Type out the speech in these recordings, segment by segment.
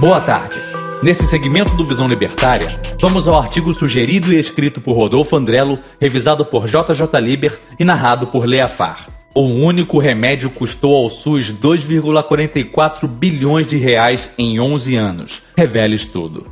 Boa tarde. Nesse segmento do Visão Libertária, vamos ao artigo sugerido e escrito por Rodolfo Andrello, revisado por JJ Liber e narrado por Leafar. O único remédio custou ao SUS 2,44 bilhões de reais em 11 anos. Revela estudo.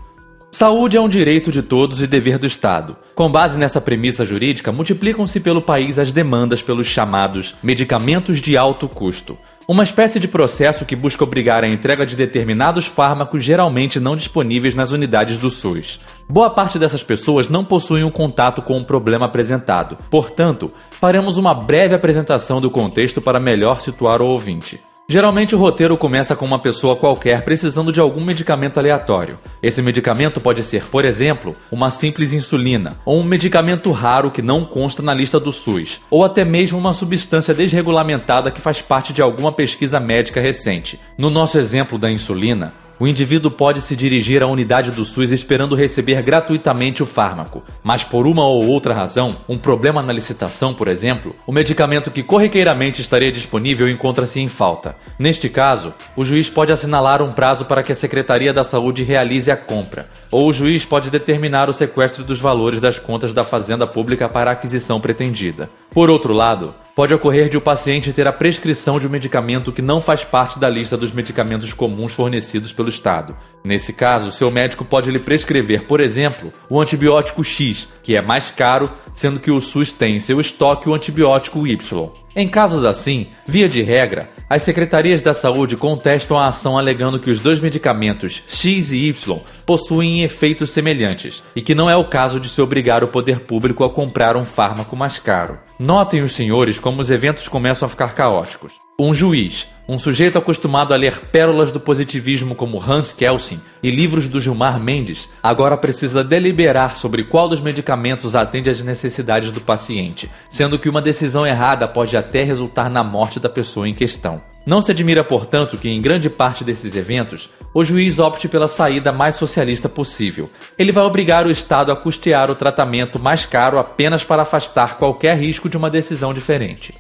Saúde é um direito de todos e dever do Estado. Com base nessa premissa jurídica, multiplicam-se pelo país as demandas pelos chamados medicamentos de alto custo, uma espécie de processo que busca obrigar a entrega de determinados fármacos geralmente não disponíveis nas unidades do SUS. Boa parte dessas pessoas não possuem um contato com o problema apresentado. Portanto, faremos uma breve apresentação do contexto para melhor situar o ouvinte. Geralmente o roteiro começa com uma pessoa qualquer precisando de algum medicamento aleatório. Esse medicamento pode ser, por exemplo, uma simples insulina, ou um medicamento raro que não consta na lista do SUS, ou até mesmo uma substância desregulamentada que faz parte de alguma pesquisa médica recente. No nosso exemplo da insulina, o indivíduo pode se dirigir à unidade do SUS esperando receber gratuitamente o fármaco, mas por uma ou outra razão, um problema na licitação, por exemplo, o medicamento que corriqueiramente estaria disponível encontra-se em falta. Neste caso, o juiz pode assinalar um prazo para que a Secretaria da Saúde realize a compra, ou o juiz pode determinar o sequestro dos valores das contas da Fazenda Pública para a aquisição pretendida. Por outro lado, pode ocorrer de o paciente ter a prescrição de um medicamento que não faz parte da lista dos medicamentos comuns fornecidos pelo Estado. Nesse caso, seu médico pode lhe prescrever, por exemplo, o antibiótico X, que é mais caro, sendo que o SUS tem em seu estoque o antibiótico Y. Em casos assim, via de regra, as secretarias da saúde contestam a ação alegando que os dois medicamentos X e Y possuem efeitos semelhantes e que não é o caso de se obrigar o poder público a comprar um fármaco mais caro. Notem os senhores como os eventos começam a ficar caóticos. Um juiz, um sujeito acostumado a ler pérolas do positivismo como Hans Kelsen e livros do Gilmar Mendes, agora precisa deliberar sobre qual dos medicamentos atende às necessidades do paciente, sendo que uma decisão errada pode até resultar na morte da pessoa em questão. Não se admira, portanto, que em grande parte desses eventos o juiz opte pela saída mais socialista possível. Ele vai obrigar o Estado a custear o tratamento mais caro apenas para afastar qualquer risco de uma decisão diferente.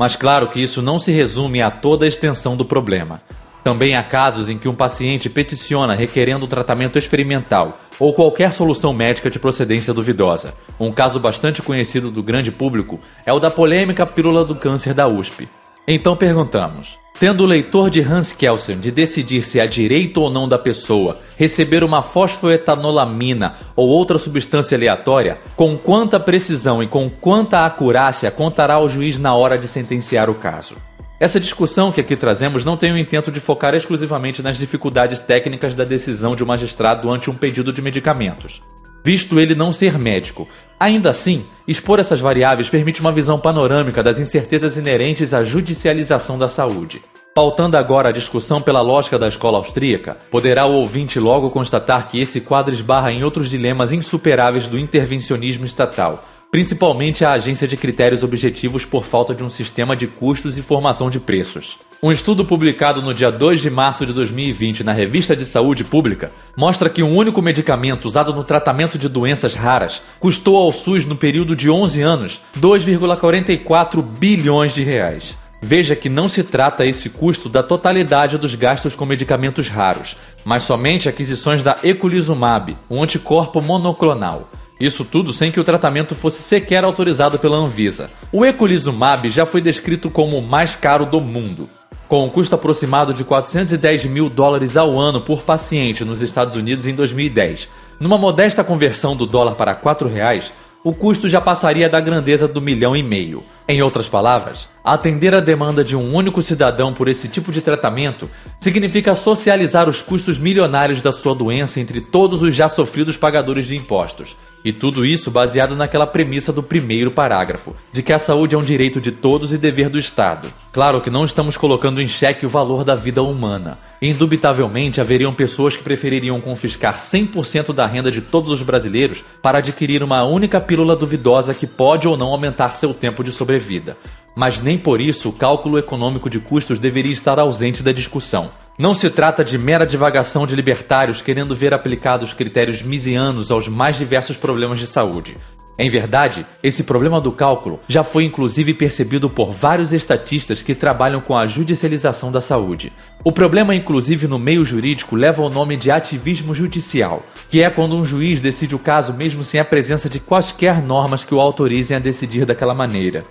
Mas claro que isso não se resume a toda a extensão do problema. Também há casos em que um paciente peticiona requerendo tratamento experimental ou qualquer solução médica de procedência duvidosa. Um caso bastante conhecido do grande público é o da polêmica pílula do câncer da USP. Então perguntamos: Tendo o leitor de Hans Kelsen de decidir se é direito ou não da pessoa receber uma fosfoetanolamina ou outra substância aleatória, com quanta precisão e com quanta acurácia contará o juiz na hora de sentenciar o caso? Essa discussão que aqui trazemos não tem o intento de focar exclusivamente nas dificuldades técnicas da decisão de um magistrado ante um pedido de medicamentos visto ele não ser médico. Ainda assim, expor essas variáveis permite uma visão panorâmica das incertezas inerentes à judicialização da saúde. Pautando agora a discussão pela lógica da escola austríaca, poderá o ouvinte logo constatar que esse quadro esbarra em outros dilemas insuperáveis do intervencionismo estatal, principalmente a agência de critérios objetivos por falta de um sistema de custos e formação de preços. Um estudo publicado no dia 2 de março de 2020 na Revista de Saúde Pública mostra que um único medicamento usado no tratamento de doenças raras custou ao SUS no período de 11 anos 2,44 bilhões de reais. Veja que não se trata esse custo da totalidade dos gastos com medicamentos raros, mas somente aquisições da eculizumab, um anticorpo monoclonal. Isso tudo sem que o tratamento fosse sequer autorizado pela Anvisa. O eculizumab já foi descrito como o mais caro do mundo. Com um custo aproximado de 410 mil dólares ao ano por paciente nos Estados Unidos em 2010. Numa modesta conversão do dólar para 4 reais, o custo já passaria da grandeza do milhão e meio. Em outras palavras, atender a demanda de um único cidadão por esse tipo de tratamento significa socializar os custos milionários da sua doença entre todos os já sofridos pagadores de impostos, e tudo isso baseado naquela premissa do primeiro parágrafo, de que a saúde é um direito de todos e dever do Estado. Claro que não estamos colocando em xeque o valor da vida humana. Indubitavelmente haveriam pessoas que prefeririam confiscar 100% da renda de todos os brasileiros para adquirir uma única pílula duvidosa que pode ou não aumentar seu tempo de sobrevida. Mas nem por isso o cálculo econômico de custos deveria estar ausente da discussão. Não se trata de mera divagação de libertários querendo ver aplicados critérios misianos aos mais diversos problemas de saúde. Em verdade, esse problema do cálculo já foi inclusive percebido por vários estatistas que trabalham com a judicialização da saúde. O problema, inclusive no meio jurídico, leva o nome de ativismo judicial, que é quando um juiz decide o caso mesmo sem a presença de quaisquer normas que o autorizem a decidir daquela maneira.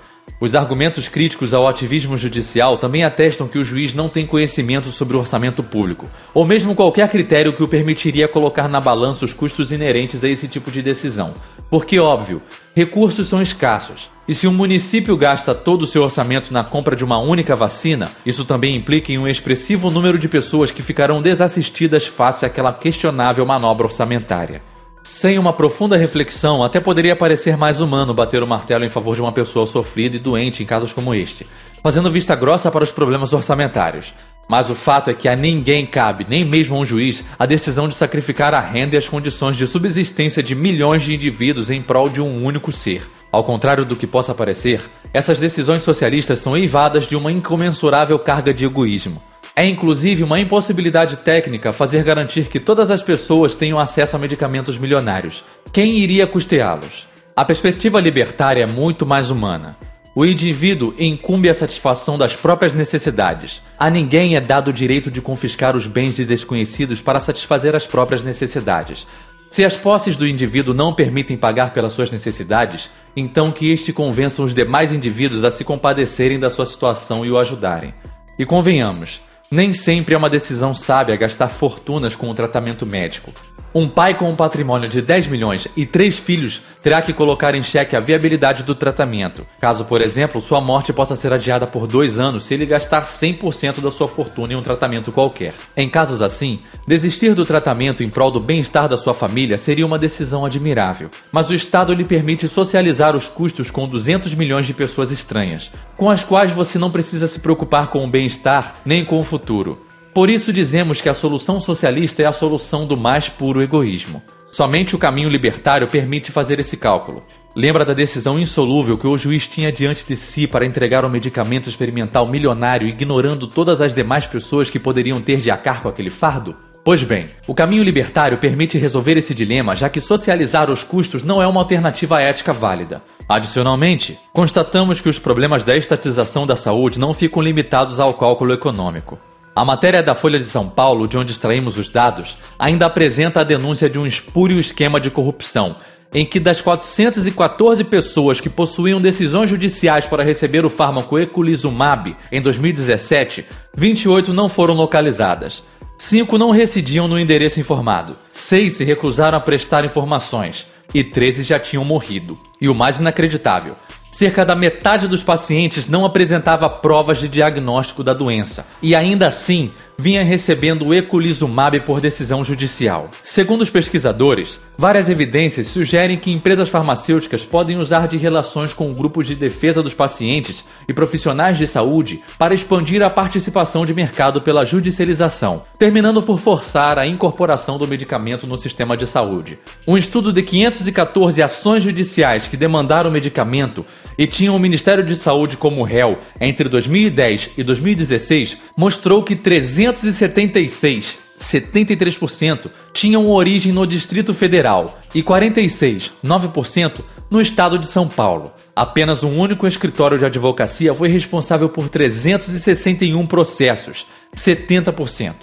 Os argumentos críticos ao ativismo judicial também atestam que o juiz não tem conhecimento sobre o orçamento público, ou mesmo qualquer critério que o permitiria colocar na balança os custos inerentes a esse tipo de decisão. Porque, óbvio, recursos são escassos, e se um município gasta todo o seu orçamento na compra de uma única vacina, isso também implica em um expressivo número de pessoas que ficarão desassistidas face àquela questionável manobra orçamentária. Sem uma profunda reflexão, até poderia parecer mais humano bater o martelo em favor de uma pessoa sofrida e doente em casos como este, fazendo vista grossa para os problemas orçamentários. Mas o fato é que a ninguém cabe, nem mesmo a um juiz, a decisão de sacrificar a renda e as condições de subsistência de milhões de indivíduos em prol de um único ser. Ao contrário do que possa parecer, essas decisões socialistas são eivadas de uma incomensurável carga de egoísmo. É inclusive uma impossibilidade técnica fazer garantir que todas as pessoas tenham acesso a medicamentos milionários. Quem iria custeá-los? A perspectiva libertária é muito mais humana. O indivíduo incumbe a satisfação das próprias necessidades. A ninguém é dado o direito de confiscar os bens de desconhecidos para satisfazer as próprias necessidades. Se as posses do indivíduo não permitem pagar pelas suas necessidades, então que este convença os demais indivíduos a se compadecerem da sua situação e o ajudarem. E convenhamos, nem sempre é uma decisão sábia gastar fortunas com o tratamento médico. Um pai com um patrimônio de 10 milhões e três filhos terá que colocar em xeque a viabilidade do tratamento, caso, por exemplo, sua morte possa ser adiada por dois anos se ele gastar 100% da sua fortuna em um tratamento qualquer. Em casos assim, desistir do tratamento em prol do bem-estar da sua família seria uma decisão admirável, mas o Estado lhe permite socializar os custos com 200 milhões de pessoas estranhas, com as quais você não precisa se preocupar com o bem-estar nem com o futuro. Por isso dizemos que a solução socialista é a solução do mais puro egoísmo. Somente o caminho libertário permite fazer esse cálculo. Lembra da decisão insolúvel que o juiz tinha diante de si para entregar um medicamento experimental milionário, ignorando todas as demais pessoas que poderiam ter de acar com aquele fardo? Pois bem, o caminho libertário permite resolver esse dilema, já que socializar os custos não é uma alternativa ética válida. Adicionalmente, constatamos que os problemas da estatização da saúde não ficam limitados ao cálculo econômico. A matéria da Folha de São Paulo, de onde extraímos os dados, ainda apresenta a denúncia de um espúrio esquema de corrupção, em que das 414 pessoas que possuíam decisões judiciais para receber o fármaco Eculizumab em 2017, 28 não foram localizadas. Cinco não residiam no endereço informado, seis se recusaram a prestar informações e 13 já tinham morrido. E o mais inacreditável, Cerca da metade dos pacientes não apresentava provas de diagnóstico da doença, e ainda assim vinha recebendo o eculizumab por decisão judicial. Segundo os pesquisadores, várias evidências sugerem que empresas farmacêuticas podem usar de relações com grupos de defesa dos pacientes e profissionais de saúde para expandir a participação de mercado pela judicialização, terminando por forçar a incorporação do medicamento no sistema de saúde. Um estudo de 514 ações judiciais que demandaram o medicamento e tinham o Ministério de Saúde como réu entre 2010 e 2016 mostrou que 300 576, 73%, tinham origem no Distrito Federal e 46, 9%, no estado de São Paulo. Apenas um único escritório de advocacia foi responsável por 361 processos, 70%.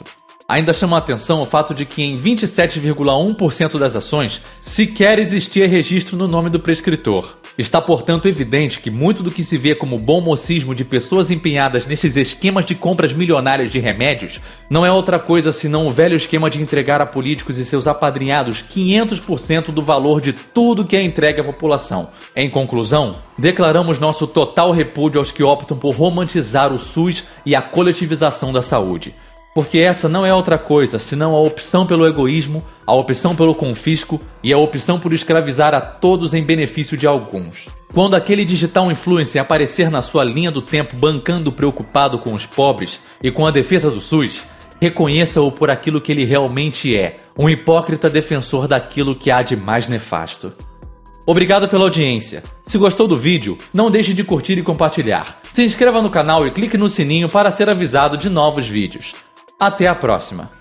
Ainda chama atenção o fato de que em 27,1% das ações sequer existia registro no nome do prescritor. Está, portanto, evidente que muito do que se vê como bom mocismo de pessoas empenhadas nesses esquemas de compras milionárias de remédios não é outra coisa senão o velho esquema de entregar a políticos e seus apadrinhados 500% do valor de tudo que é entregue à população. Em conclusão, declaramos nosso total repúdio aos que optam por romantizar o SUS e a coletivização da saúde porque essa não é outra coisa senão a opção pelo egoísmo, a opção pelo confisco e a opção por escravizar a todos em benefício de alguns. Quando aquele digital influencer aparecer na sua linha do tempo bancando preocupado com os pobres e com a defesa do SUS, reconheça-o por aquilo que ele realmente é, um hipócrita defensor daquilo que há de mais nefasto. Obrigado pela audiência. Se gostou do vídeo, não deixe de curtir e compartilhar. Se inscreva no canal e clique no sininho para ser avisado de novos vídeos. Até a próxima!